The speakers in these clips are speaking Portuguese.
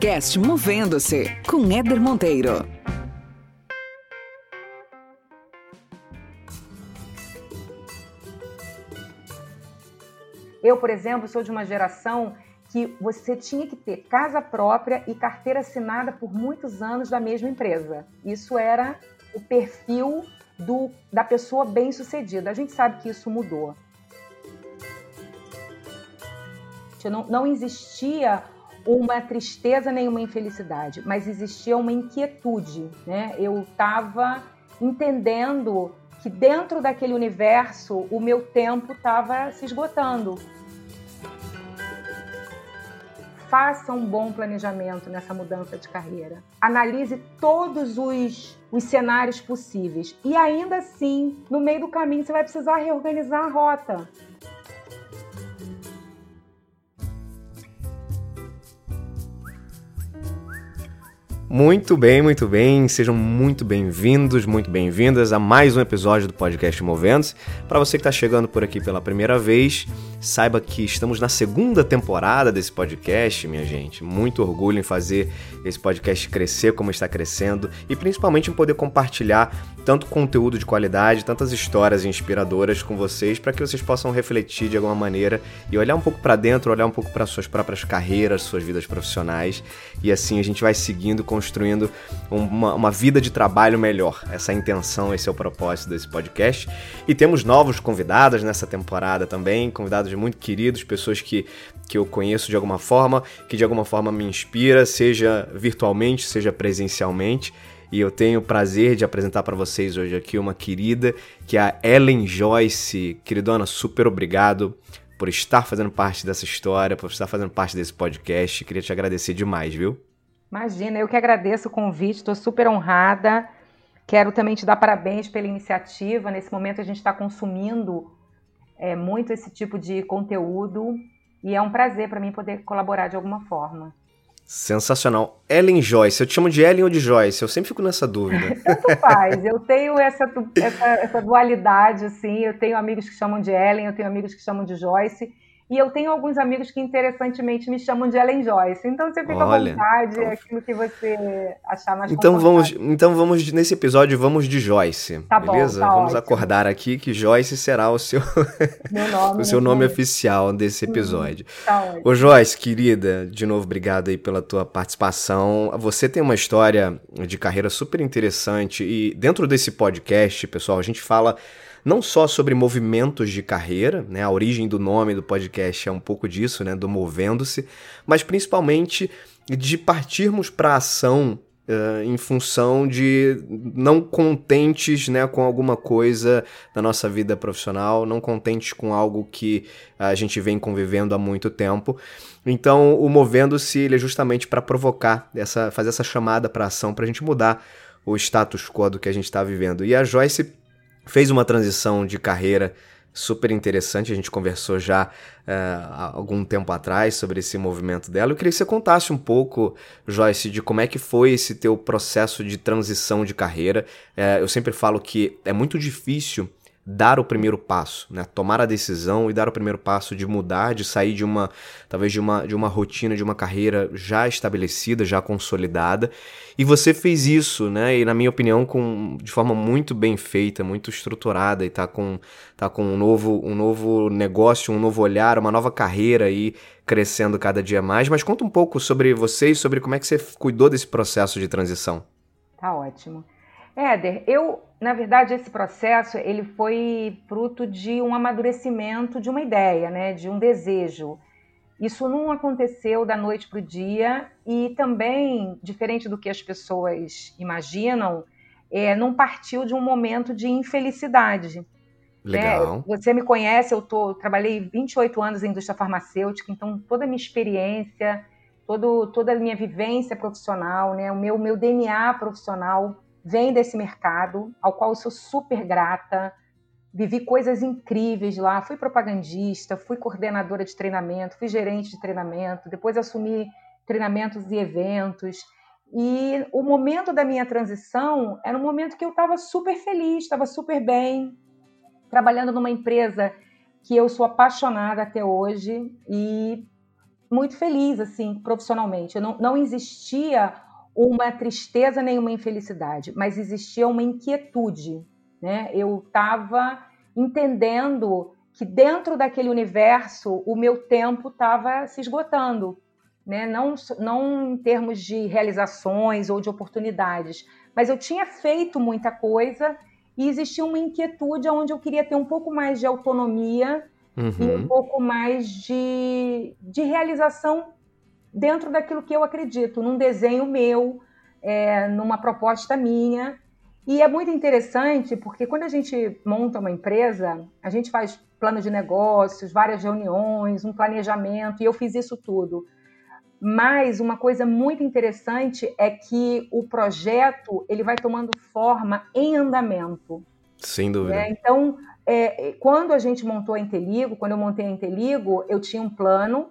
podcast Movendo-se com Éder Monteiro. Eu, por exemplo, sou de uma geração que você tinha que ter casa própria e carteira assinada por muitos anos da mesma empresa. Isso era o perfil do, da pessoa bem-sucedida. A gente sabe que isso mudou. Não, não existia uma tristeza nem uma infelicidade, mas existia uma inquietude. Né? Eu estava entendendo que dentro daquele universo o meu tempo estava se esgotando. Faça um bom planejamento nessa mudança de carreira. Analise todos os, os cenários possíveis. E ainda assim, no meio do caminho, você vai precisar reorganizar a rota. Muito bem, muito bem. Sejam muito bem-vindos, muito bem-vindas a mais um episódio do podcast Movendo-se. Para você que está chegando por aqui pela primeira vez, saiba que estamos na segunda temporada desse podcast, minha gente. Muito orgulho em fazer esse podcast crescer como está crescendo e principalmente em poder compartilhar tanto conteúdo de qualidade, tantas histórias inspiradoras com vocês para que vocês possam refletir de alguma maneira e olhar um pouco para dentro, olhar um pouco para suas próprias carreiras, suas vidas profissionais e assim a gente vai seguindo, construindo uma, uma vida de trabalho melhor. Essa é a intenção, esse é o propósito desse podcast. E temos novos convidados nessa temporada também, convidados muito queridos, pessoas que, que eu conheço de alguma forma, que de alguma forma me inspira, seja virtualmente, seja presencialmente. E eu tenho o prazer de apresentar para vocês hoje aqui uma querida, que é a Ellen Joyce. Queridona, super obrigado por estar fazendo parte dessa história, por estar fazendo parte desse podcast. Queria te agradecer demais, viu? Imagina, eu que agradeço o convite, estou super honrada. Quero também te dar parabéns pela iniciativa. Nesse momento a gente está consumindo é, muito esse tipo de conteúdo e é um prazer para mim poder colaborar de alguma forma. Sensacional. Ellen Joyce, eu te chamo de Ellen ou de Joyce? Eu sempre fico nessa dúvida. Tanto faz, eu tenho essa, essa, essa dualidade, assim, eu tenho amigos que chamam de Ellen, eu tenho amigos que chamam de Joyce, e eu tenho alguns amigos que, interessantemente, me chamam de Ellen Joyce. Então, você fica Olha, à vontade, então... é aquilo que você achar mais então vamos Então, vamos, nesse episódio, vamos de Joyce. Tá beleza? Bom, tá vamos ótimo. acordar aqui que Joyce será o seu, nome, o seu nome oficial desse uhum. episódio. Hum, tá ótimo. Ô, Joyce, querida, de novo, obrigado aí pela tua participação. Você tem uma história de carreira super interessante e dentro desse podcast, pessoal, a gente fala não só sobre movimentos de carreira, né? A origem do nome do podcast é um pouco disso, né? Do movendo-se, mas principalmente de partirmos para ação Uh, em função de não contentes né, com alguma coisa da nossa vida profissional, não contentes com algo que a gente vem convivendo há muito tempo. Então, o Movendo-se é justamente para provocar, essa, fazer essa chamada para ação, para a gente mudar o status quo do que a gente está vivendo. E a Joyce fez uma transição de carreira super interessante. A gente conversou já uh, há algum tempo atrás sobre esse movimento dela. Eu queria que você contasse um pouco, Joyce, de como é que foi esse teu processo de transição de carreira. Uh, eu sempre falo que é muito difícil dar o primeiro passo, né? Tomar a decisão e dar o primeiro passo de mudar, de sair de uma, talvez de uma, de uma rotina, de uma carreira já estabelecida, já consolidada. E você fez isso, né? E na minha opinião, com, de forma muito bem feita, muito estruturada e tá com, tá com um novo, um novo negócio, um novo olhar, uma nova carreira aí crescendo cada dia mais. Mas conta um pouco sobre você e sobre como é que você cuidou desse processo de transição. Tá ótimo. Éder, eu, na verdade, esse processo ele foi fruto de um amadurecimento de uma ideia, né, de um desejo. Isso não aconteceu da noite para o dia e também, diferente do que as pessoas imaginam, é, não partiu de um momento de infelicidade. Né? Legal. Né? Você me conhece, eu tô, trabalhei 28 anos em indústria farmacêutica, então toda a minha experiência, todo, toda a minha vivência profissional, né, o meu, meu DNA profissional vem desse mercado, ao qual eu sou super grata. Vivi coisas incríveis lá, fui propagandista, fui coordenadora de treinamento, fui gerente de treinamento, depois assumi treinamentos e eventos. E o momento da minha transição era um momento que eu estava super feliz, estava super bem, trabalhando numa empresa que eu sou apaixonada até hoje e muito feliz, assim, profissionalmente. Não, não existia uma tristeza nem uma infelicidade, mas existia uma inquietude, né? Eu estava entendendo que dentro daquele universo o meu tempo estava se esgotando, né? Não, não em termos de realizações ou de oportunidades, mas eu tinha feito muita coisa e existia uma inquietude onde eu queria ter um pouco mais de autonomia uhum. e um pouco mais de, de realização dentro daquilo que eu acredito, num desenho meu, é, numa proposta minha. E é muito interessante porque quando a gente monta uma empresa, a gente faz plano de negócios, várias reuniões, um planejamento, e eu fiz isso tudo. Mas uma coisa muito interessante é que o projeto ele vai tomando forma em andamento. Sem dúvida. É, então, é, quando a gente montou a Inteligo, quando eu montei a Inteligo, eu tinha um plano,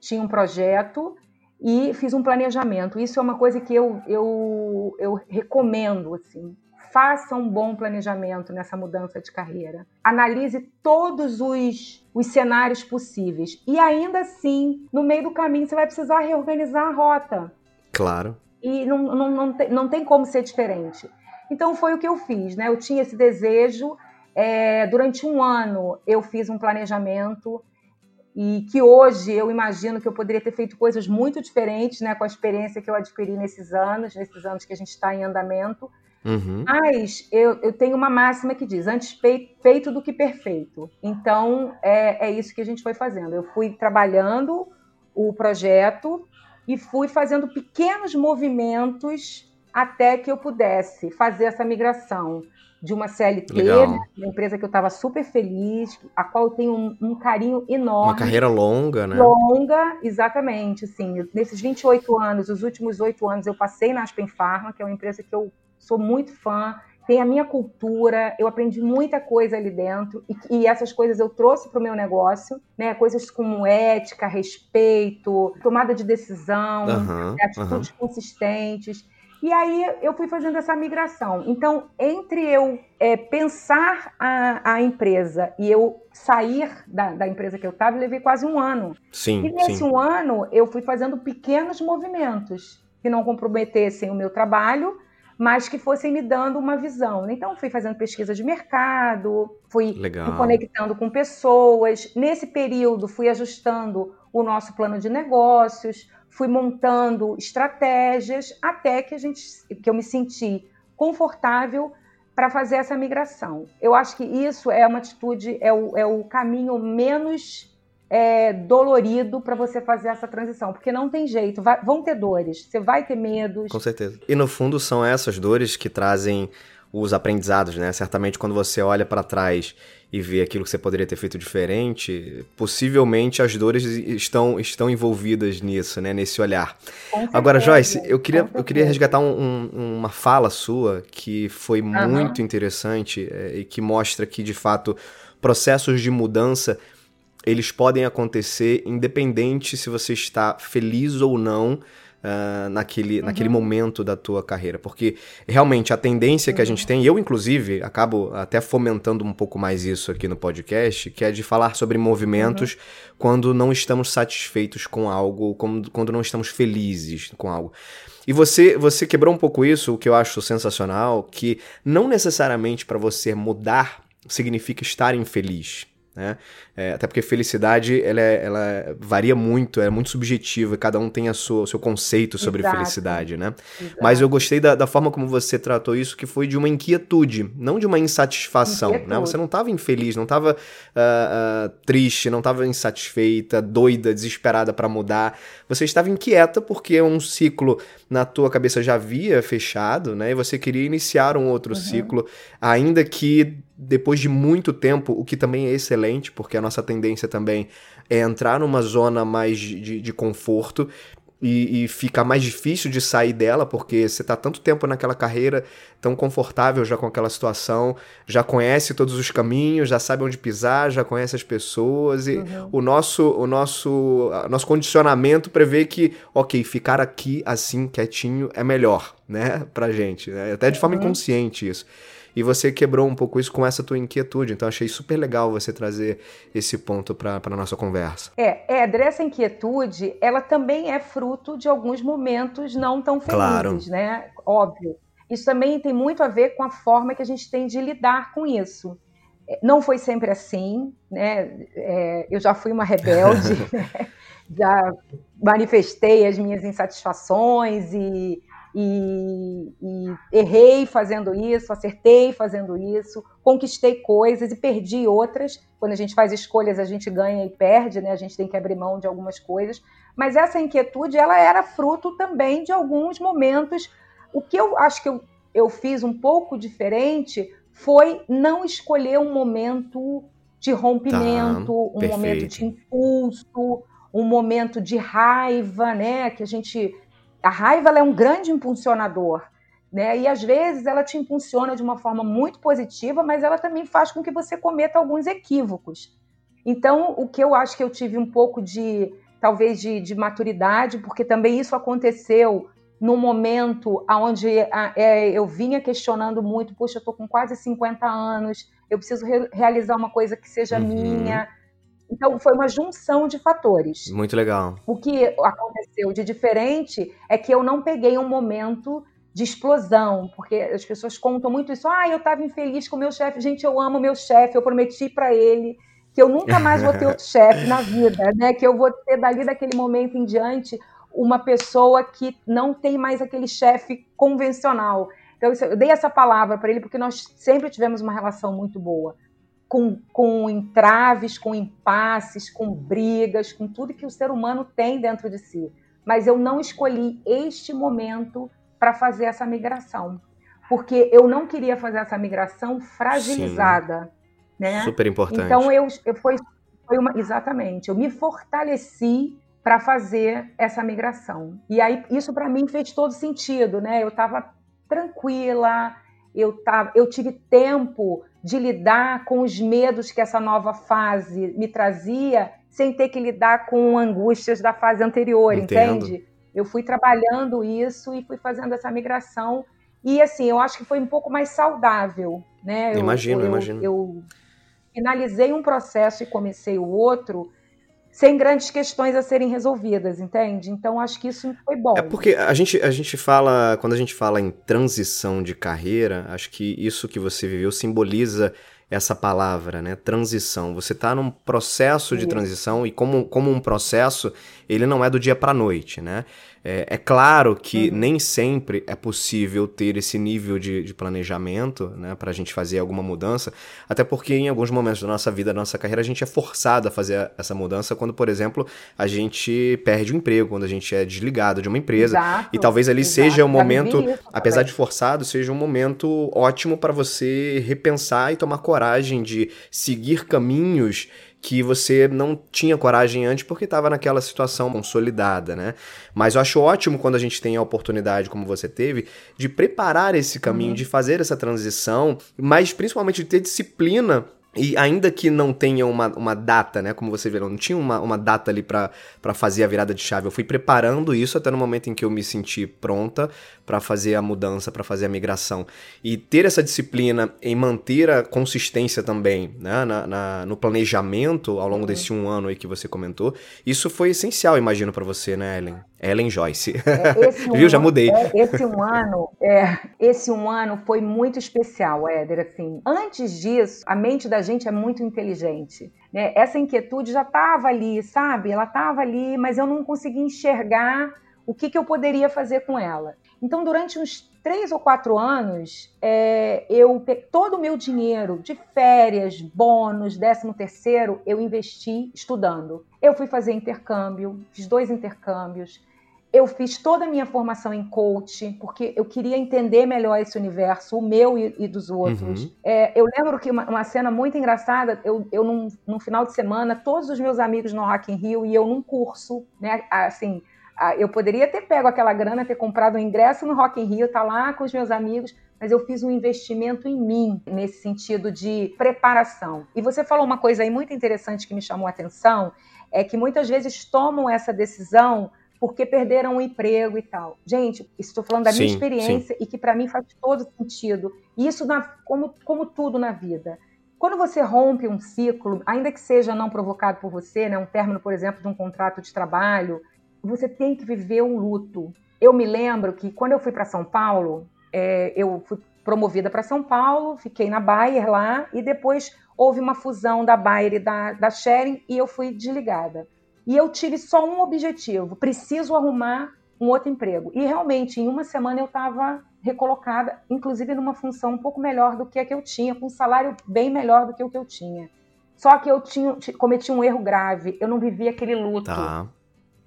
tinha um projeto e fiz um planejamento. Isso é uma coisa que eu, eu, eu recomendo, assim. Faça um bom planejamento nessa mudança de carreira. Analise todos os, os cenários possíveis. E ainda assim, no meio do caminho, você vai precisar reorganizar a rota. Claro. E não, não, não, tem, não tem como ser diferente. Então foi o que eu fiz, né? Eu tinha esse desejo. É, durante um ano eu fiz um planejamento e que hoje eu imagino que eu poderia ter feito coisas muito diferentes, né, com a experiência que eu adquiri nesses anos, nesses anos que a gente está em andamento. Uhum. Mas eu, eu, tenho uma máxima que diz: antes feito do que perfeito. Então é, é isso que a gente foi fazendo. Eu fui trabalhando o projeto e fui fazendo pequenos movimentos até que eu pudesse fazer essa migração de uma CLT, né, uma empresa que eu estava super feliz, a qual eu tenho um, um, carinho enorme. Uma carreira longa, né? Longa, exatamente. Assim, nesses 28 anos, os últimos oito anos, eu passei na Aspen Pharma, que é uma empresa que eu sou muito fã, tem a minha cultura, eu aprendi muita coisa ali dentro, e, e essas coisas eu trouxe para o meu negócio, né? Coisas como ética, respeito, tomada de decisão, uhum, atitudes uhum. consistentes. E aí eu fui fazendo essa migração. Então, entre eu é, pensar a, a, empresa e eu sair da, da empresa que eu estava, levei quase um ano. Sim, e nesse sim. um ano eu fui fazendo pequenos movimentos que não comprometessem o meu trabalho, mas que fossem me dando uma visão. Então, fui fazendo pesquisa de mercado, fui Legal. me conectando com pessoas. Nesse período, fui ajustando o nosso plano de negócios, fui montando estratégias até que a gente que eu me senti confortável para fazer essa migração. Eu acho que isso é uma atitude, é o, é o caminho menos é, dolorido para você fazer essa transição, porque não tem jeito, vai, vão ter dores, você vai ter medos. Com certeza. E no fundo são essas dores que trazem os aprendizados, né? Certamente quando você olha para trás e vê aquilo que você poderia ter feito diferente, possivelmente as dores estão, estão envolvidas nisso, né? Nesse olhar. Agora, Joyce, eu queria, eu queria resgatar um, um, uma fala sua que foi uhum. muito interessante é, e que mostra que, de fato, processos de mudança eles podem acontecer independente se você está feliz ou não uh, naquele, uhum. naquele momento da tua carreira. Porque realmente a tendência que a gente tem, e eu inclusive acabo até fomentando um pouco mais isso aqui no podcast, que é de falar sobre movimentos uhum. quando não estamos satisfeitos com algo, quando, quando não estamos felizes com algo. E você, você quebrou um pouco isso, o que eu acho sensacional, que não necessariamente para você mudar significa estar infeliz. Né? É, até porque felicidade ela, é, ela varia muito, é muito subjetiva, cada um tem a sua, o seu conceito sobre Exato. felicidade, né? Exato. Mas eu gostei da, da, forma como você tratou isso, que foi de uma inquietude, não de uma insatisfação, né? Você não estava infeliz, não estava uh, uh, triste, não estava insatisfeita, doida, desesperada para mudar. Você estava inquieta porque um ciclo na tua cabeça já havia fechado, né? E você queria iniciar um outro uhum. ciclo, ainda que depois de muito tempo, o que também é excelente, porque a nossa tendência também é entrar numa zona mais de, de conforto e, e, fica mais difícil de sair dela, porque você está tanto tempo naquela carreira, tão confortável já com aquela situação, já conhece todos os caminhos, já sabe onde pisar, já conhece as pessoas, e uhum. o nosso o nosso, nosso condicionamento prevê que, ok, ficar aqui assim, quietinho, é melhor, né, pra gente, né? até de forma uhum. inconsciente isso. E você quebrou um pouco isso com essa tua inquietude. Então achei super legal você trazer esse ponto para a nossa conversa. É, Éder, essa inquietude, ela também é fruto de alguns momentos não tão felizes, claro. né? Óbvio. Isso também tem muito a ver com a forma que a gente tem de lidar com isso. É, não foi sempre assim, né? É, eu já fui uma rebelde, né? já manifestei as minhas insatisfações e, e, e, errei fazendo isso, acertei fazendo isso, conquistei coisas e perdi outras. Quando a gente faz escolhas, a gente ganha e perde, né? A gente tem que abrir mão de algumas coisas. Mas essa inquietude, ela era fruto também de alguns momentos. O que eu acho que eu, eu fiz um pouco diferente foi não escolher um momento de rompimento, tá, um perfeito. momento de impulso, um momento de raiva, né? Que a gente. A raiva é um grande impulsionador. Né? E às vezes ela te impulsiona de uma forma muito positiva, mas ela também faz com que você cometa alguns equívocos. Então, o que eu acho que eu tive um pouco de, talvez, de, de maturidade, porque também isso aconteceu no momento onde é, eu vinha questionando muito, puxa, eu estou com quase 50 anos, eu preciso re realizar uma coisa que seja uhum. minha, então, foi uma junção de fatores. Muito legal. O que aconteceu de diferente é que eu não peguei um momento de explosão, porque as pessoas contam muito isso. Ah, eu estava infeliz com o meu chefe. Gente, eu amo meu chefe, eu prometi para ele que eu nunca mais vou ter outro chefe na vida, né? Que eu vou ter dali daquele momento em diante uma pessoa que não tem mais aquele chefe convencional. Então, eu dei essa palavra para ele porque nós sempre tivemos uma relação muito boa com, com entraves, com impasses, com brigas, com tudo que o ser humano tem dentro de si. Mas eu não escolhi este momento para fazer essa migração, porque eu não queria fazer essa migração fragilizada. Né? Super importante. Então eu, eu foi, foi uma exatamente, eu me fortaleci para fazer essa migração. E aí isso para mim fez todo sentido, né? Eu estava tranquila, eu, tava, eu tive tempo de lidar com os medos que essa nova fase me trazia, sem ter que lidar com angústias da fase anterior, Entendo. entende? Eu fui trabalhando isso e fui fazendo essa migração. E assim, eu acho que foi um pouco mais saudável, né? Imagino, eu, imagino. Eu finalizei um processo e comecei o outro sem grandes questões a serem resolvidas, entende? Então acho que isso foi bom. É porque a gente, a gente fala, quando a gente fala em transição de carreira, acho que isso que você viveu simboliza essa palavra, né? Transição. Você está num processo de transição e como, como um processo, ele não é do dia para noite, né? É, é claro que uhum. nem sempre é possível ter esse nível de, de planejamento né, para a gente fazer alguma mudança, até porque em alguns momentos da nossa vida, da nossa carreira, a gente é forçado a fazer essa mudança quando, por exemplo, a gente perde o emprego, quando a gente é desligado de uma empresa. Exato, e talvez ali exato. seja um momento, apesar de forçado, seja um momento ótimo para você repensar e tomar coragem de seguir caminhos que você não tinha coragem antes porque estava naquela situação consolidada, né? Mas eu acho ótimo quando a gente tem a oportunidade, como você teve, de preparar esse caminho, uhum. de fazer essa transição, mas principalmente de ter disciplina e ainda que não tenha uma, uma data, né? Como você viu, não tinha uma, uma data ali para fazer a virada de chave. Eu fui preparando isso até no momento em que eu me senti pronta para fazer a mudança, para fazer a migração. E ter essa disciplina em manter a consistência também, né? Na, na no planejamento ao longo uhum. desse um ano aí que você comentou, isso foi essencial, imagino, para você, né, Ellen? Ellen Joyce. É, um, Viu? Já mudei. É, esse um ano, é, esse um ano foi muito especial, Éder. Assim, antes disso, a mente da gente é muito inteligente. Né? Essa inquietude já estava ali, sabe? Ela estava ali, mas eu não conseguia enxergar o que, que eu poderia fazer com ela. Então, durante uns três ou quatro anos, é, eu todo o meu dinheiro de férias, bônus, décimo terceiro, eu investi estudando. Eu fui fazer intercâmbio, fiz dois intercâmbios, eu fiz toda a minha formação em coach, porque eu queria entender melhor esse universo, o meu e, e dos outros. Uhum. É, eu lembro que uma, uma, cena muito engraçada, eu, eu num, num, final de semana, todos os meus amigos no Rock in Rio e eu num curso, né, assim, eu poderia ter pego aquela grana, ter comprado um ingresso no Rock in Rio, tá lá com os meus amigos, mas eu fiz um investimento em mim, nesse sentido de preparação. E você falou uma coisa aí muito interessante que me chamou a atenção, é que muitas vezes tomam essa decisão porque perderam o emprego e tal. Gente, estou falando da sim, minha experiência sim. e que para mim faz todo sentido. E isso na, como, como tudo na vida. Quando você rompe um ciclo, ainda que seja não provocado por você, né, um término, por exemplo, de um contrato de trabalho, você tem que viver um luto. Eu me lembro que quando eu fui para São Paulo, é, eu fui promovida para São Paulo, fiquei na Bayer lá e depois houve uma fusão da Bayer e da, da Sharing e eu fui desligada. E eu tive só um objetivo: preciso arrumar um outro emprego. E realmente, em uma semana eu estava recolocada, inclusive numa função um pouco melhor do que a que eu tinha, com um salário bem melhor do que o que eu tinha. Só que eu tinha, cometi um erro grave, eu não vivi aquele luto. Tá.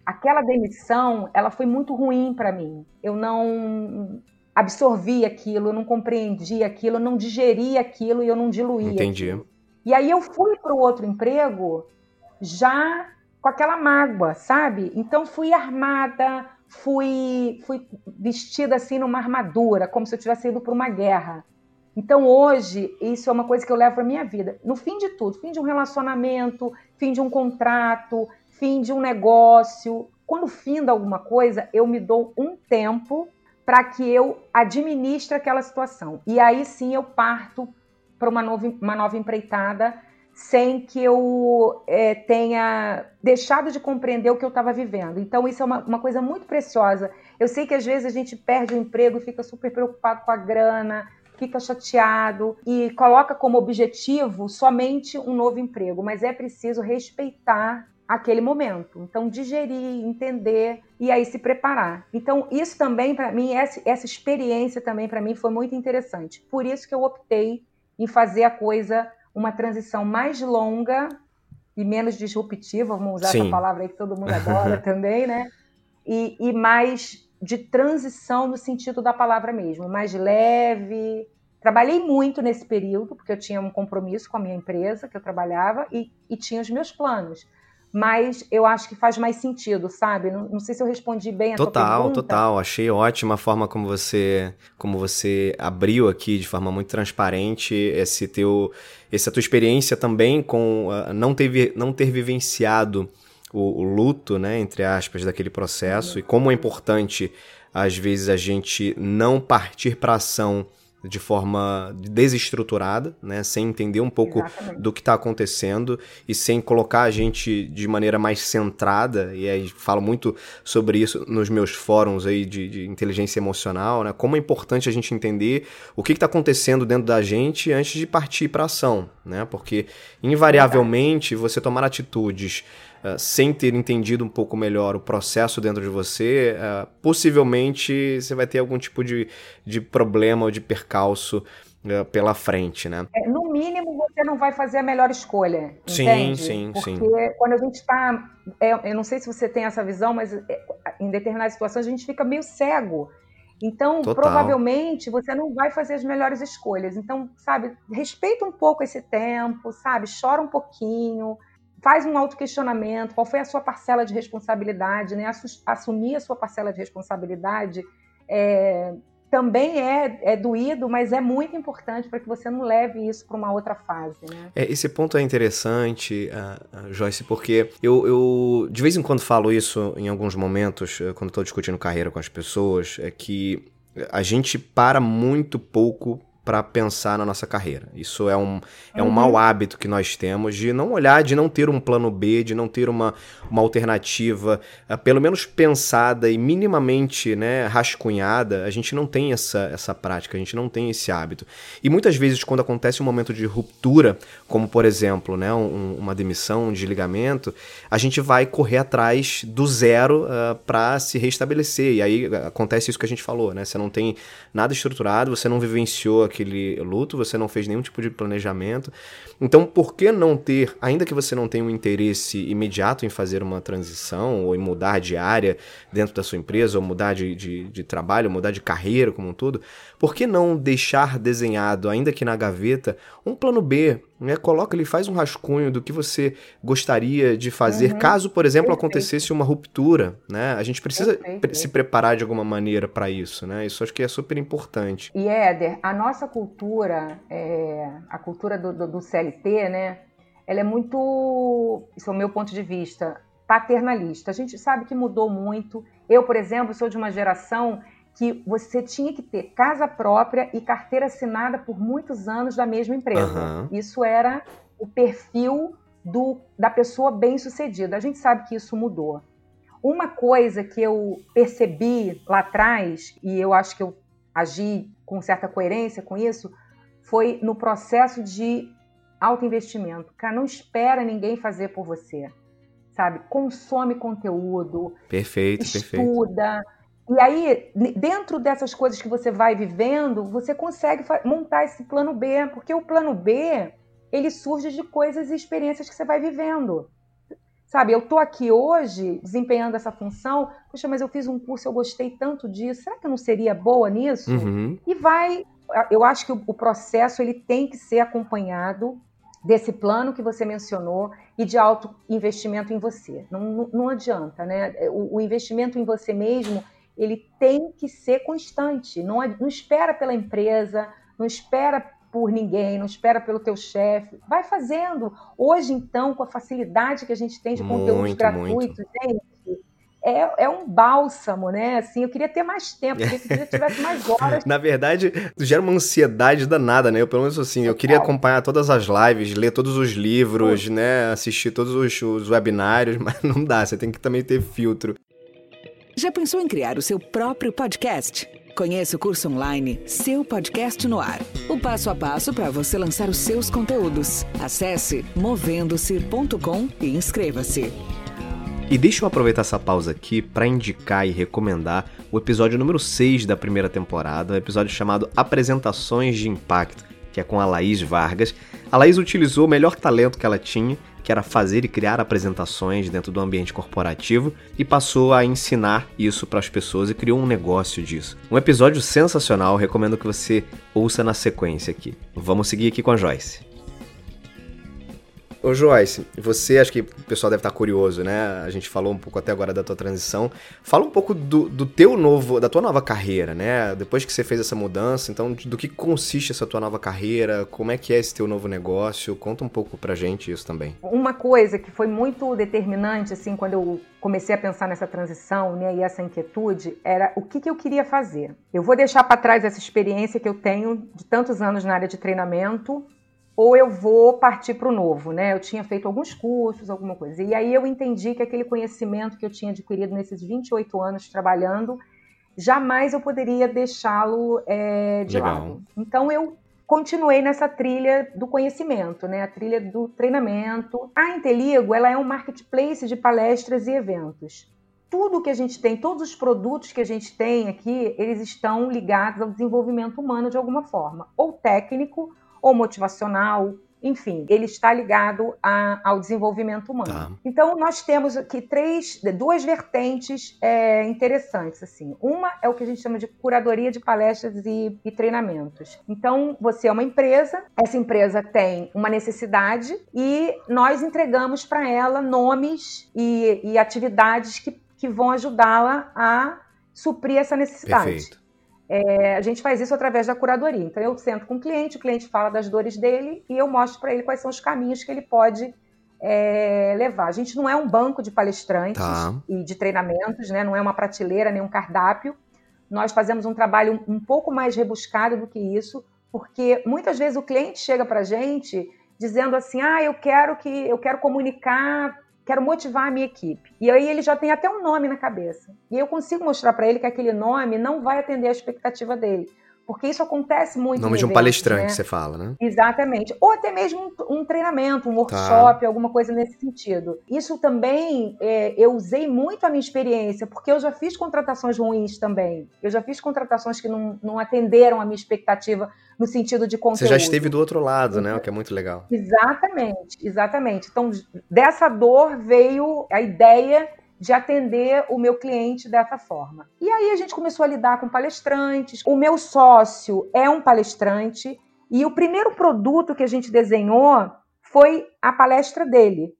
Aquela demissão, ela foi muito ruim para mim. Eu não absorvi aquilo, eu não compreendi aquilo, eu não digeri aquilo e eu não diluí. Entendi. Aquilo. E aí eu fui para o outro emprego já com aquela mágoa, sabe? Então fui armada, fui, fui vestida assim numa armadura, como se eu tivesse ido para uma guerra. Então hoje, isso é uma coisa que eu levo para minha vida. No fim de tudo, fim de um relacionamento, fim de um contrato, fim de um negócio, quando finda alguma coisa, eu me dou um tempo para que eu administre aquela situação. E aí sim eu parto para uma uma nova empreitada sem que eu é, tenha deixado de compreender o que eu estava vivendo. Então, isso é uma, uma, coisa muito preciosa. Eu sei que às vezes a gente perde o emprego e fica super preocupado com a grana, fica chateado e coloca como objetivo somente um novo emprego, mas é preciso respeitar aquele momento. Então, digerir, entender e aí se preparar. Então, isso também para mim, essa, essa experiência também para mim foi muito interessante. Por isso que eu optei em fazer a coisa uma transição mais longa e menos disruptiva, vamos usar Sim. essa palavra aí que todo mundo adora também, né? E, e mais de transição no sentido da palavra mesmo, mais leve. Trabalhei muito nesse período, porque eu tinha um compromisso com a minha empresa que eu trabalhava e, e tinha os meus planos mas eu acho que faz mais sentido, sabe? Não, não sei se eu respondi bem a total, tua pergunta. Total, Achei ótima a forma como você, como você abriu aqui de forma muito transparente esse teu, essa tua experiência também com uh, não, ter, não ter vivenciado o, o, luto, né, entre aspas, daquele processo e como é importante às vezes a gente não partir para ação de forma desestruturada, né, sem entender um pouco Exatamente. do que está acontecendo e sem colocar a gente de maneira mais centrada, e aí falo muito sobre isso nos meus fóruns aí de, de inteligência emocional, né, como é importante a gente entender o que está acontecendo dentro da gente antes de partir para ação, né, porque invariavelmente você tomar atitudes uh, sem ter entendido um pouco melhor o processo dentro de você, uh, possivelmente você vai ter algum tipo de, de problema ou de percalço uh, pela frente, né? É, no mínimo, você não vai fazer a melhor escolha. Sim, entende? sim, Porque sim. Porque quando a gente está. É, eu não sei se você tem essa visão, mas é, em determinadas situações a gente fica meio cego. Então, Total. provavelmente, você não vai fazer as melhores escolhas. Então, sabe, respeita um pouco esse tempo, sabe? Chora um pouquinho, faz um autoquestionamento, qual foi a sua parcela de responsabilidade, né? Assumir a sua parcela de responsabilidade é, também é, é doído, mas é muito importante para que você não leve isso para uma outra fase. Né? É, esse ponto é interessante, uh, uh, Joyce, porque eu, eu de vez em quando falo isso em alguns momentos, uh, quando estou discutindo carreira com as pessoas, é que a gente para muito pouco para pensar na nossa carreira. Isso é um, é um uhum. mau hábito que nós temos de não olhar, de não ter um plano B, de não ter uma, uma alternativa, uh, pelo menos pensada e minimamente né, rascunhada. A gente não tem essa, essa prática, a gente não tem esse hábito. E muitas vezes, quando acontece um momento de ruptura, como por exemplo né, um, uma demissão, um desligamento, a gente vai correr atrás do zero uh, ah, para se restabelecer. E aí acontece isso que a gente falou, né? Você não tem nada estruturado, você não vivenciou aquele luto, você não fez nenhum tipo de planejamento. Então, por que não ter, ainda que você não tenha um interesse imediato em fazer uma transição ou em mudar de área dentro da sua empresa, ou mudar de, de, de trabalho, mudar de carreira como um todo, por que não deixar desenhado, ainda que na gaveta, um plano B? Né? Coloca ali, faz um rascunho do que você gostaria de fazer uhum. caso, por exemplo, Perfeito. acontecesse uma ruptura. Né? A gente precisa Perfeito. se preparar de alguma maneira para isso. Né? Isso acho que é super importante. E Éder, a nossa cultura, é, a cultura do, do, do CLT, né? ela é muito, isso é o meu ponto de vista, paternalista. A gente sabe que mudou muito. Eu, por exemplo, sou de uma geração que você tinha que ter casa própria e carteira assinada por muitos anos da mesma empresa. Uhum. Isso era o perfil do, da pessoa bem-sucedida. A gente sabe que isso mudou. Uma coisa que eu percebi lá atrás, e eu acho que eu agi com certa coerência com isso, foi no processo de autoinvestimento. Cara, não espera ninguém fazer por você. Sabe? Consome conteúdo. Perfeito, estuda, perfeito. E aí, dentro dessas coisas que você vai vivendo, você consegue montar esse plano B, porque o plano B, ele surge de coisas e experiências que você vai vivendo. Sabe, eu tô aqui hoje desempenhando essa função, poxa, mas eu fiz um curso, eu gostei tanto disso, será que eu não seria boa nisso? Uhum. E vai, eu acho que o processo ele tem que ser acompanhado desse plano que você mencionou e de alto investimento em você. Não, não, não adianta, né? O, o, investimento em você mesmo ele tem que ser constante. Não, não espera pela empresa, não espera por ninguém, não espera pelo teu chefe. Vai fazendo. Hoje, então, com a facilidade que a gente tem de conteúdos gratuitos, gente, é, é, um bálsamo, né? Assim, eu queria ter mais tempo, eu queria que tivesse mais horas. Na verdade, gera uma ansiedade danada, né? Eu, pelo menos assim, eu queria acompanhar todas as lives, ler todos os livros, né? Assistir todos os, os webinários, mas não dá, você tem que também ter filtro. Já pensou em criar o seu próprio podcast? Conheça o curso online Seu Podcast no Ar. O passo a passo para você lançar os seus conteúdos. Acesse movendo-se.com e inscreva-se. E deixa eu aproveitar essa pausa aqui para indicar e recomendar o episódio número 6 da primeira temporada, um episódio chamado Apresentações de Impacto, que é com a Laís Vargas. A Laís utilizou o melhor talento que ela tinha que era fazer e criar apresentações dentro do ambiente corporativo, e passou a ensinar isso para as pessoas e criou um negócio disso. Um episódio sensacional, recomendo que você ouça na sequência aqui. Vamos seguir aqui com a Joyce. Ô Joyce, você acho que o pessoal deve estar curioso, né? A gente falou um pouco até agora da tua transição. Fala um pouco do, do teu novo, da tua nova carreira, né? Depois que você fez essa mudança, então do que consiste essa tua nova carreira, como é que é esse teu novo negócio? Conta um pouco pra gente isso também. Uma coisa que foi muito determinante, assim, quando eu comecei a pensar nessa transição, né, e essa inquietude, era o que, que eu queria fazer. Eu vou deixar para trás essa experiência que eu tenho de tantos anos na área de treinamento ou eu vou partir para o novo, né? Eu tinha feito alguns cursos, alguma coisa. E aí eu entendi que aquele conhecimento que eu tinha adquirido nesses 28 anos trabalhando, jamais eu poderia deixá-lo é, de Legal. lado. Então eu continuei nessa trilha do conhecimento, né? A trilha do treinamento. A Inteligo, ela é um marketplace de palestras e eventos. Tudo que a gente tem, todos os produtos que a gente tem aqui, eles estão ligados ao desenvolvimento humano de alguma forma, ou técnico, ou motivacional, enfim, ele está ligado a, ao desenvolvimento humano. Tá. Então, nós temos aqui três, duas vertentes é, interessantes. Assim. Uma é o que a gente chama de curadoria de palestras e, e treinamentos. Então, você é uma empresa, essa empresa tem uma necessidade e nós entregamos para ela nomes e, e atividades que, que vão ajudá-la a suprir essa necessidade. Perfeito. É, a gente faz isso através da curadoria. Então, eu sento com o cliente, o cliente fala das dores dele e eu mostro para ele quais são os caminhos que ele pode é, levar. A gente não é um banco de palestrantes tá. e de treinamentos, né? não é uma prateleira nem um cardápio. Nós fazemos um trabalho um pouco mais rebuscado do que isso, porque muitas vezes o cliente chega para a gente dizendo assim: ah, eu quero que eu quero comunicar quero motivar a minha equipe. E aí ele já tem até um nome na cabeça. E eu consigo mostrar para ele que aquele nome não vai atender a expectativa dele. Porque isso acontece muito. Nome de um palestrante, né? você fala, né? Exatamente. Ou até mesmo um, um treinamento, um workshop, tá. alguma coisa nesse sentido. Isso também, é, eu usei muito a minha experiência, porque eu já fiz contratações ruins também. Eu já fiz contratações que não, não atenderam a minha expectativa no sentido de conteúdo. Você já esteve do outro lado, né? O que é muito legal. Exatamente, exatamente. Então, dessa dor veio a ideia de atender o meu cliente dessa forma. E aí a gente começou a lidar com palestrantes. O meu sócio é um palestrante e o primeiro produto que a gente desenhou foi a palestra dele.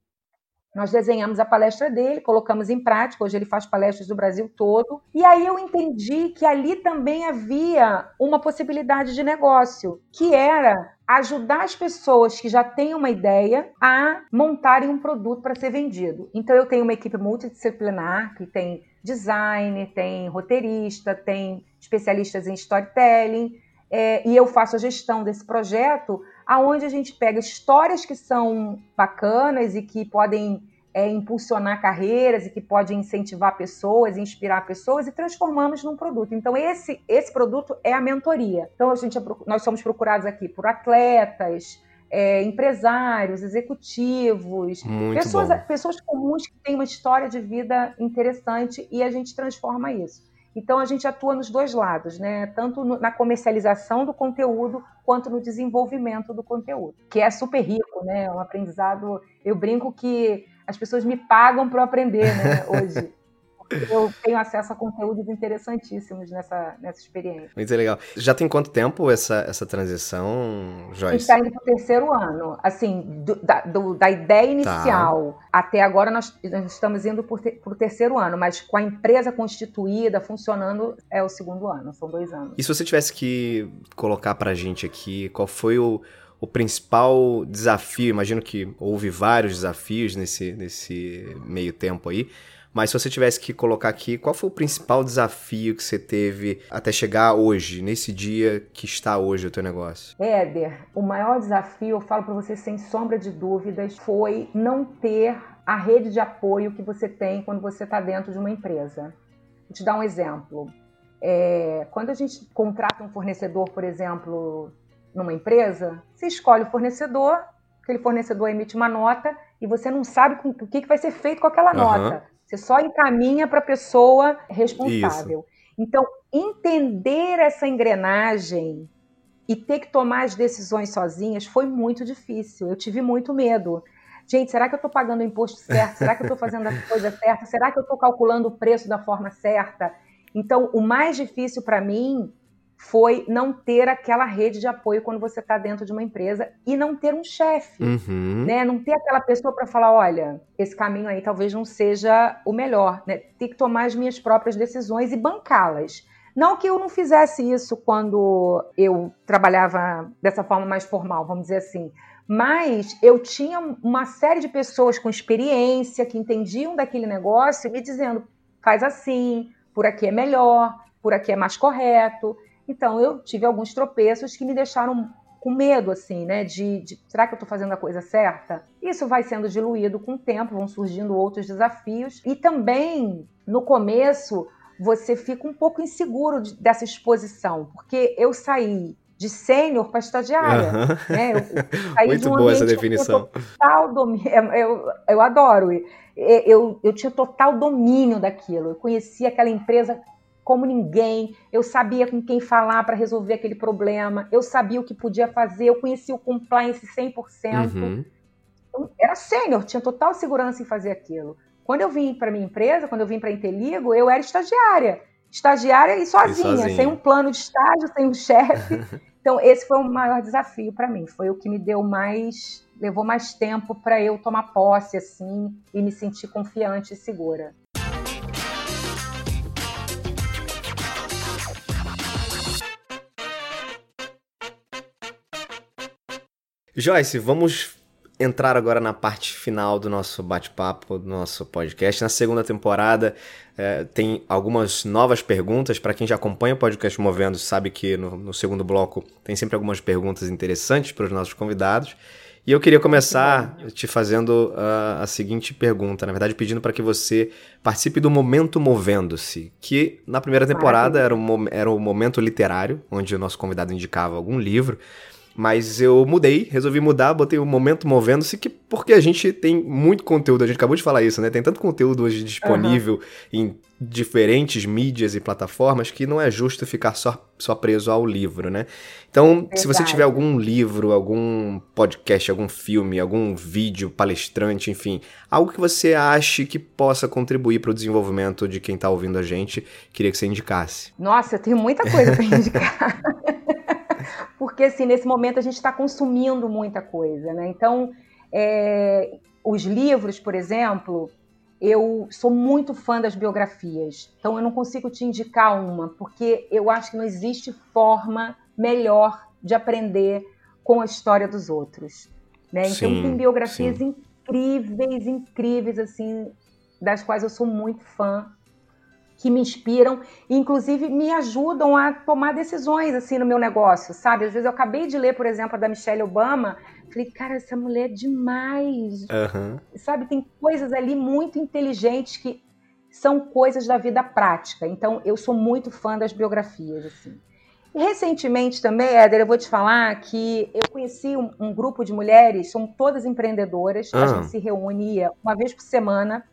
Nós desenhamos a palestra dele, colocamos em prática. Hoje ele faz palestras do Brasil todo. E aí eu entendi que ali também havia uma possibilidade de negócio, que era ajudar as pessoas que já têm uma ideia a montarem um produto para ser vendido. Então eu tenho uma equipe multidisciplinar que tem design, tem roteirista, tem especialistas em storytelling, é, e eu faço a gestão desse projeto, aonde a gente pega histórias que são bacanas e que podem é, impulsionar carreiras e que podem incentivar pessoas, inspirar pessoas e transformamos num produto. Então esse esse produto é a mentoria. Então a gente é, nós somos procurados aqui por atletas, é, empresários, executivos, pessoas, pessoas comuns que têm uma história de vida interessante e a gente transforma isso. Então a gente atua nos dois lados, né? Tanto no, na comercialização do conteúdo quanto no desenvolvimento do conteúdo, que é super rico, né? É um aprendizado. Eu brinco que as pessoas me pagam para aprender, né? Hoje eu tenho acesso a conteúdos interessantíssimos nessa, nessa experiência. Muito legal. Já tem quanto tempo essa, essa transição, Joyce? está indo para o terceiro ano. Assim, do, da, do, da ideia tá. inicial tá. até agora nós, nós estamos indo para o terceiro ano, mas com a empresa constituída, funcionando, é o segundo ano, são dois anos. E se você tivesse que colocar para a gente aqui, qual foi o o principal desafio, imagino que houve vários desafios nesse, nesse meio tempo aí, mas se você tivesse que colocar aqui, qual foi o principal desafio que você teve até chegar hoje, nesse dia que está hoje o teu negócio? Éder, o maior desafio, eu falo para você sem sombra de dúvidas, foi não ter a rede de apoio que você tem quando você está dentro de uma empresa. Vou te dar um exemplo. É, quando a gente contrata um fornecedor, por exemplo, numa empresa, você escolhe o fornecedor, aquele fornecedor emite uma nota e você não sabe o que, vai ser feito com aquela uhum. nota. Você só encaminha para a pessoa responsável. Isso. Então, entender essa engrenagem e ter que tomar as decisões sozinhas foi muito difícil. Eu tive muito medo. Gente, será que eu estou pagando o imposto certo? Será que eu estou fazendo a coisa certa? Será que eu estou calculando o preço da forma certa? Então, o mais difícil para mim foi não ter aquela rede de apoio quando você está dentro de uma empresa e não ter um chefe, uhum. né? Não ter aquela pessoa para falar, olha, esse caminho aí talvez não seja o melhor, né? Ter que tomar as minhas próprias decisões e bancá-las. Não que eu não fizesse isso quando eu trabalhava dessa forma mais formal, vamos dizer assim, mas eu tinha uma série de pessoas com experiência que entendiam daquele negócio me dizendo, faz assim, por aqui é melhor, por aqui é mais correto. Então eu tive alguns tropeços que me deixaram com medo, assim, né? De, de será que eu estou fazendo a coisa certa? Isso vai sendo diluído com o tempo, vão surgindo outros desafios. E também, no começo, você fica um pouco inseguro de, dessa exposição, porque eu saí de sênior para estagiária. Uhum. Né? Eu, Muito um boa essa definição. Total domínio, eu, eu adoro. Eu, eu tinha total domínio daquilo. Eu conhecia aquela empresa como ninguém, eu sabia com quem falar para resolver aquele problema, eu sabia o que podia fazer, eu conhecia o compliance 100%. Uhum. Então, era sênior, tinha total segurança em fazer aquilo. Quando eu vim para minha empresa, quando eu vim para a Inteligo, eu era estagiária. Estagiária e sozinha, e sozinha, sem um plano de estágio, sem um chefe. Então, esse foi o maior desafio para mim. Foi o que me deu mais, levou mais tempo para eu tomar posse, assim, e me sentir confiante e segura. Joyce, vamos entrar agora na parte final do nosso bate-papo, do nosso podcast. Na segunda temporada é, tem algumas novas perguntas. Para quem já acompanha o podcast Movendo, sabe que no, no, segundo bloco tem sempre algumas perguntas interessantes para os nossos convidados. E eu queria começar te fazendo uh, a seguinte pergunta, na verdade pedindo para que você participe do Momento Movendo-se, que na primeira temporada era era um momento literário, onde o nosso convidado indicava algum livro. Mas eu mudei, resolvi mudar, botei o momento movendo-se, que porque a gente tem muito conteúdo, a gente acabou de falar isso, né? Tem tanto conteúdo hoje disponível uhum. em diferentes mídias e plataformas que não é justo ficar só, só preso ao livro, né? Então, Verdade. se você tiver algum livro, algum podcast, algum filme, algum vídeo, palestrante, enfim, algo que você ache que possa contribuir para o desenvolvimento de quem está ouvindo a gente, queria que você indicasse. Nossa, eu tenho muita coisa para indicar. Porque assim, nesse momento a gente está consumindo muita coisa, né? Então, é, os livros, por exemplo, eu sou muito fã das biografias, então eu não consigo te indicar uma, porque eu acho que não existe forma melhor de aprender com a história dos outros. Né? Então sim, tem biografias sim. incríveis, incríveis, assim, das quais eu sou muito fã, que me inspiram e, inclusive, me ajudam a tomar decisões, assim, no meu negócio, sabe? Às vezes eu acabei de ler, por exemplo, a da Michelle Obama, falei, cara, essa mulher é demais, uhum. sabe? Tem coisas ali muito inteligentes que são coisas da vida prática. Então, eu sou muito fã das biografias, assim. E recentemente também, Éder, eu vou te falar que eu conheci um, um grupo de mulheres, são todas empreendedoras, ah. a gente se reunia uma vez por semana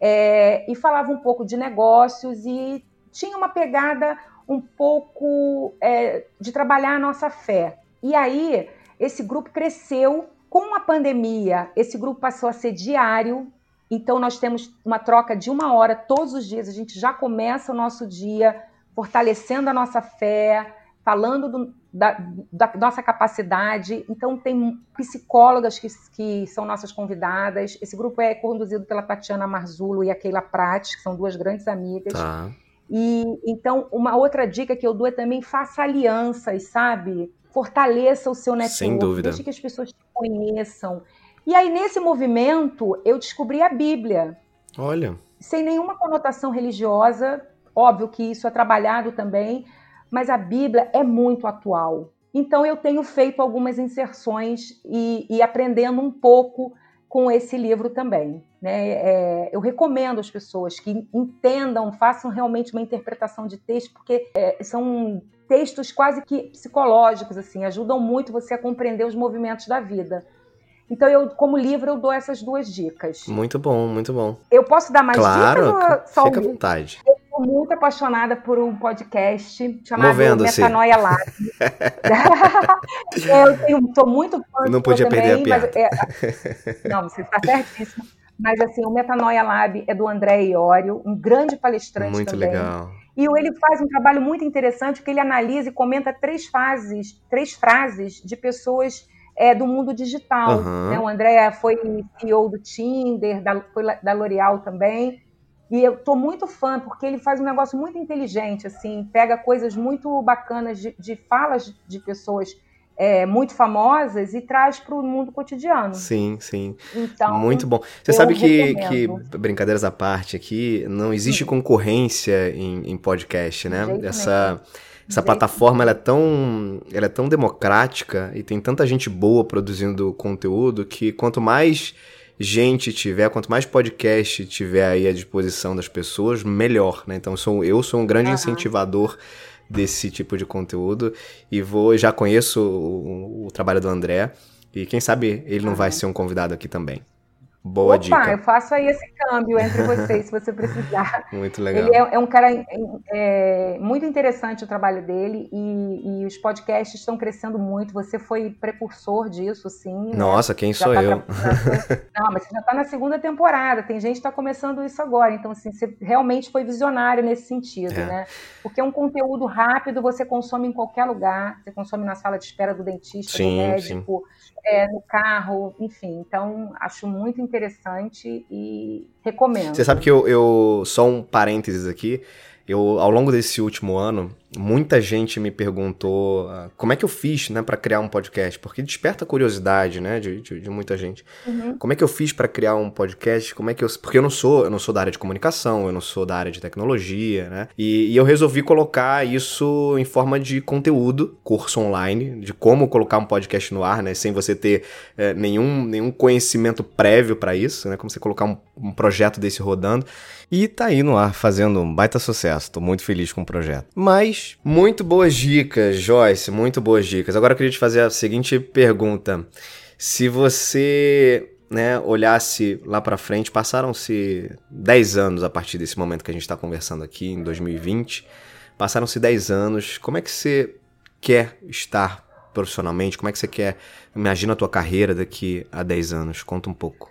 é, e falava um pouco de negócios e tinha uma pegada um pouco é, de trabalhar a nossa fé. E aí, esse grupo cresceu com a pandemia, esse grupo passou a ser diário, então, nós temos uma troca de uma hora todos os dias. A gente já começa o nosso dia fortalecendo a nossa fé, falando do, da, da, nossa capacidade. Então, tem psicólogas que, que são nossas convidadas. Esse grupo é conduzido pela Tatiana Marzulo e a Keila Prat, que são duas grandes amigas. Tá. E então, uma outra dica que eu dou é também faça alianças, sabe? Fortaleça o seu network. Sem dúvida. Deixe que as pessoas te conheçam. E aí, nesse movimento, eu descobri a Bíblia. Olha. Sem nenhuma conotação religiosa, óbvio que isso é trabalhado também, mas a Bíblia é muito atual. Então, eu tenho feito algumas inserções e, e aprendendo um pouco com esse livro também. Né? É, eu recomendo às pessoas que entendam, façam realmente uma interpretação de texto, porque é, são textos quase que psicológicos, assim, ajudam muito você a compreender os movimentos da vida. Então, eu, como livro, eu dou essas duas dicas. Muito bom, muito bom. Eu posso dar mais claro, dicas? Claro, fica à vontade. Eu sou muito apaixonada por um podcast chamado Metanoia Lab. eu sou muito fã Não podia também, perder a piada. É, não, você está certíssimo. Mas, assim, o Metanoia Lab é do André Iório, um grande palestrante muito também. Muito legal. E ele faz um trabalho muito interessante, que ele analisa e comenta três fases, três frases de pessoas é, do mundo digital. Uhum. Né? O André foi CEO do Tinder, da, foi da L'Oréal também. E eu tô muito fã, porque ele faz um negócio muito inteligente, assim, pega coisas muito bacanas de, de falas de pessoas é, muito famosas e traz para o mundo cotidiano. Sim, sim. Então, muito bom. Você sabe que, que, brincadeiras à parte aqui, não existe sim. concorrência em, em podcast, né? Essa. Essa plataforma ela é tão ela é tão democrática e tem tanta gente boa produzindo conteúdo que quanto mais gente tiver, quanto mais podcast tiver aí à disposição das pessoas, melhor, né? Então eu sou, eu sou um grande uhum. incentivador desse tipo de conteúdo e vou já conheço o, o trabalho do André e quem sabe ele não uhum. vai ser um convidado aqui também. Boa Opa, dica. eu faço aí esse câmbio entre vocês, se você precisar. Muito legal. Ele é, é um cara é, muito interessante o trabalho dele e, e, os podcasts estão crescendo muito. Você foi precursor disso, sim. Né? Nossa, né? quem já sou tá eu? Pra... Não, mas você já está na segunda temporada. Tem gente que está começando isso agora. Então, assim, você realmente foi visionário nesse sentido, é. né? Porque é um conteúdo rápido, você consome em qualquer lugar. Você consome na sala de espera do dentista, sim, do médico. É, no carro, enfim. Então, acho muito interessante e recomendo. Você sabe que eu, eu só um parênteses aqui, eu, ao longo desse último ano, muita gente me perguntou uh, como é que eu fiz, né, para criar um podcast, porque desperta curiosidade, né, de, de, de muita gente. Uhum. Como é que eu fiz para criar um podcast? Como é que eu, porque eu não sou, eu não sou da área de comunicação, eu não sou da área de tecnologia, né? E, e eu resolvi colocar isso em forma de conteúdo, curso online, de como colocar um podcast no ar, né, sem você ter é, nenhum, nenhum conhecimento prévio para isso, né, como você colocar um, um projeto desse rodando. E tá aí no ar fazendo um baita sucesso. Tô muito feliz com o projeto. Mas, muito boas dicas, Joyce, muito boas dicas. Agora eu queria te fazer a seguinte pergunta. Se você né, olhasse lá para frente, passaram-se 10 anos a partir desse momento que a gente está conversando aqui, em 2020. Passaram-se 10 anos. Como é que você quer estar profissionalmente? Como é que você quer. Imagina a tua carreira daqui a 10 anos? Conta um pouco.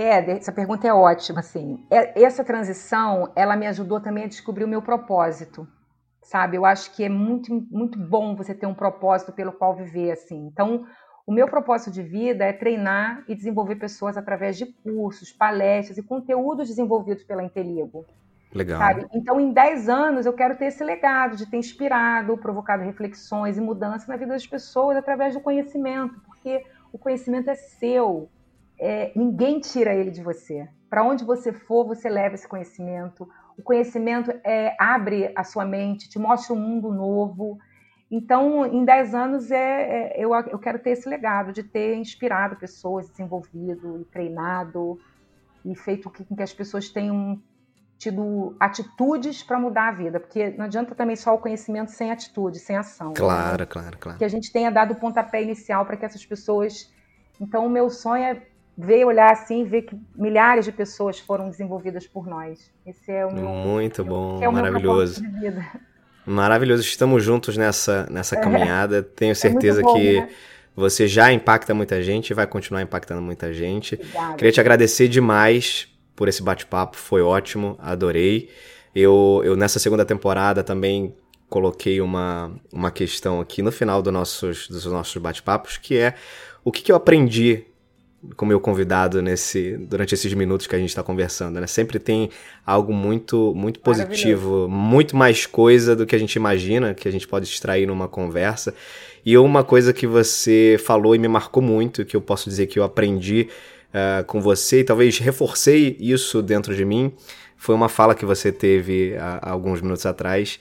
É, essa pergunta é ótima, assim. É, essa transição, ela me ajudou também a descobrir o meu propósito, sabe? Eu acho que é muito, muito bom você ter um propósito pelo qual viver, assim. Então, o meu propósito de vida é treinar e desenvolver pessoas através de cursos, palestras e conteúdos desenvolvidos pela Inteligo. Legal. Sabe? Então, em 10 anos, eu quero ter esse legado de ter inspirado, provocado reflexões e mudanças na vida das pessoas através do conhecimento, porque o conhecimento é seu, é, ninguém tira ele de você. Para onde você for, você leva esse conhecimento. O conhecimento é, abre a sua mente, te mostra um mundo novo. Então, em 10 anos, é, é, eu, eu quero ter esse legado de ter inspirado pessoas, desenvolvido e treinado e feito com que as pessoas tenham tido atitudes para mudar a vida, porque não adianta também só o conhecimento sem atitude, sem ação. Claro, né? claro, claro. Que a gente tenha dado o pontapé inicial para que essas pessoas. Então, o meu sonho é ver, olhar assim, ver que milhares de pessoas foram desenvolvidas por nós. Esse é o meu. Muito bom, é maravilhoso. Maravilhoso, estamos juntos nessa, nessa é. caminhada. Tenho é certeza é bom, que né? você já impacta muita gente e vai continuar impactando muita gente. Obrigada. Queria te agradecer demais por esse bate-papo, foi ótimo, adorei. Eu, eu nessa segunda temporada também coloquei uma, uma questão aqui no final do nossos, dos nossos bate-papos, que é o que, que eu aprendi com meu convidado nesse durante esses minutos que a gente está conversando, né? Sempre tem algo muito muito positivo, muito mais coisa do que a gente imagina que a gente pode extrair numa conversa. E uma coisa que você falou e me marcou muito, que eu posso dizer que eu aprendi uh, com você e talvez reforcei isso dentro de mim, foi uma fala que você teve há, há alguns minutos atrás,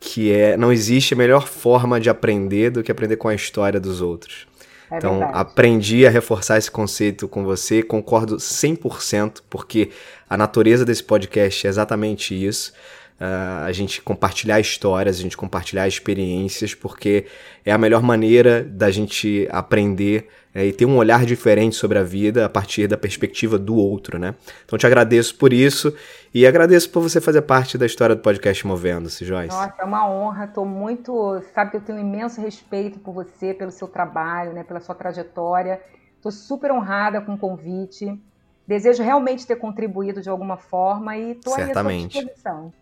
que é não existe melhor forma de aprender do que aprender com a história dos outros. É então, verdade. aprendi a reforçar esse conceito com você, concordo 100%, porque a natureza desse podcast é exatamente isso. Uh, a gente compartilhar histórias, a gente compartilhar experiências, porque é a melhor maneira da gente aprender é, e ter um olhar diferente sobre a vida a partir da perspectiva do outro, né? Então te agradeço por isso e agradeço por você fazer parte da história do podcast Movendo-se, Joyce. Nossa, é uma honra, estou muito, sabe que eu tenho um imenso respeito por você, pelo seu trabalho, né, pela sua trajetória. Estou super honrada com o convite. Desejo realmente ter contribuído de alguma forma e estou aí à sua disposição.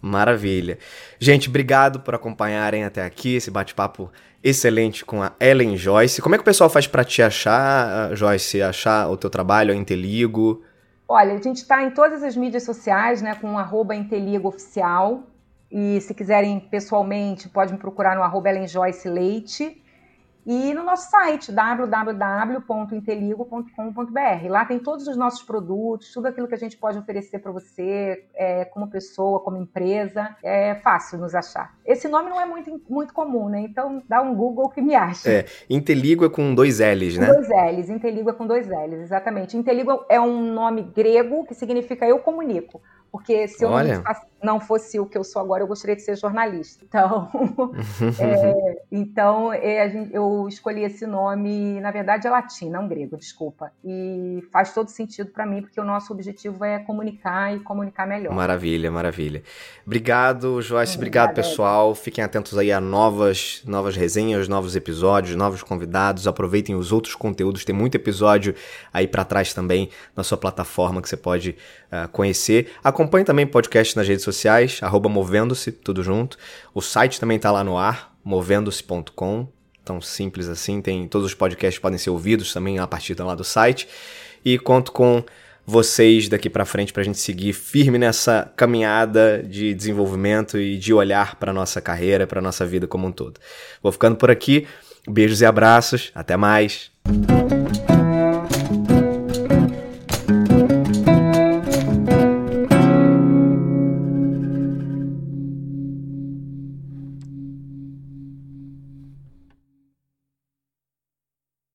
Maravilha. Gente, obrigado por acompanharem até aqui esse bate-papo excelente com a Ellen Joyce. Como é que o pessoal faz para te achar, Joyce? Achar o teu trabalho, a Inteligo? Olha, a gente está em todas as mídias sociais, né, com arroba Inteligo Oficial. E se quiserem pessoalmente, pode me procurar no arroba Ellen Joyce Leite e no nosso site www.inteligo.com.br. Lá tem todos os nossos produtos, tudo aquilo que a gente pode oferecer para você, é, como pessoa, como empresa. É fácil nos achar. Esse nome não é muito, muito comum, né? Então dá um Google que me acha. É, Inteligo é com dois L's, né? Com dois L's, Inteligo é com dois L's, exatamente. Inteligo é um nome grego que significa eu comunico. Porque se eu não fosse o que eu sou agora, eu gostaria de ser jornalista. Então, é, então é, eu escolhi esse nome, na verdade é latim, não grego, desculpa. E faz todo sentido para mim, porque o nosso objetivo é comunicar e comunicar melhor. Maravilha, maravilha. Obrigado, Joyce. Obrigado, pessoal. Fiquem atentos aí a novas, novas resenhas, novos episódios, novos convidados. Aproveitem os outros conteúdos. Tem muito episódio aí para trás também na sua plataforma que você pode uh, conhecer. Acompanhe também o podcast nas redes sociais, arroba Movendo-se, tudo junto. O site também está lá no ar, movendo-se.com. Tão simples assim, tem todos os podcasts podem ser ouvidos também a partir lá do site. E conto com vocês daqui para frente para a gente seguir firme nessa caminhada de desenvolvimento e de olhar para nossa carreira, para nossa vida como um todo. Vou ficando por aqui. Beijos e abraços. Até mais.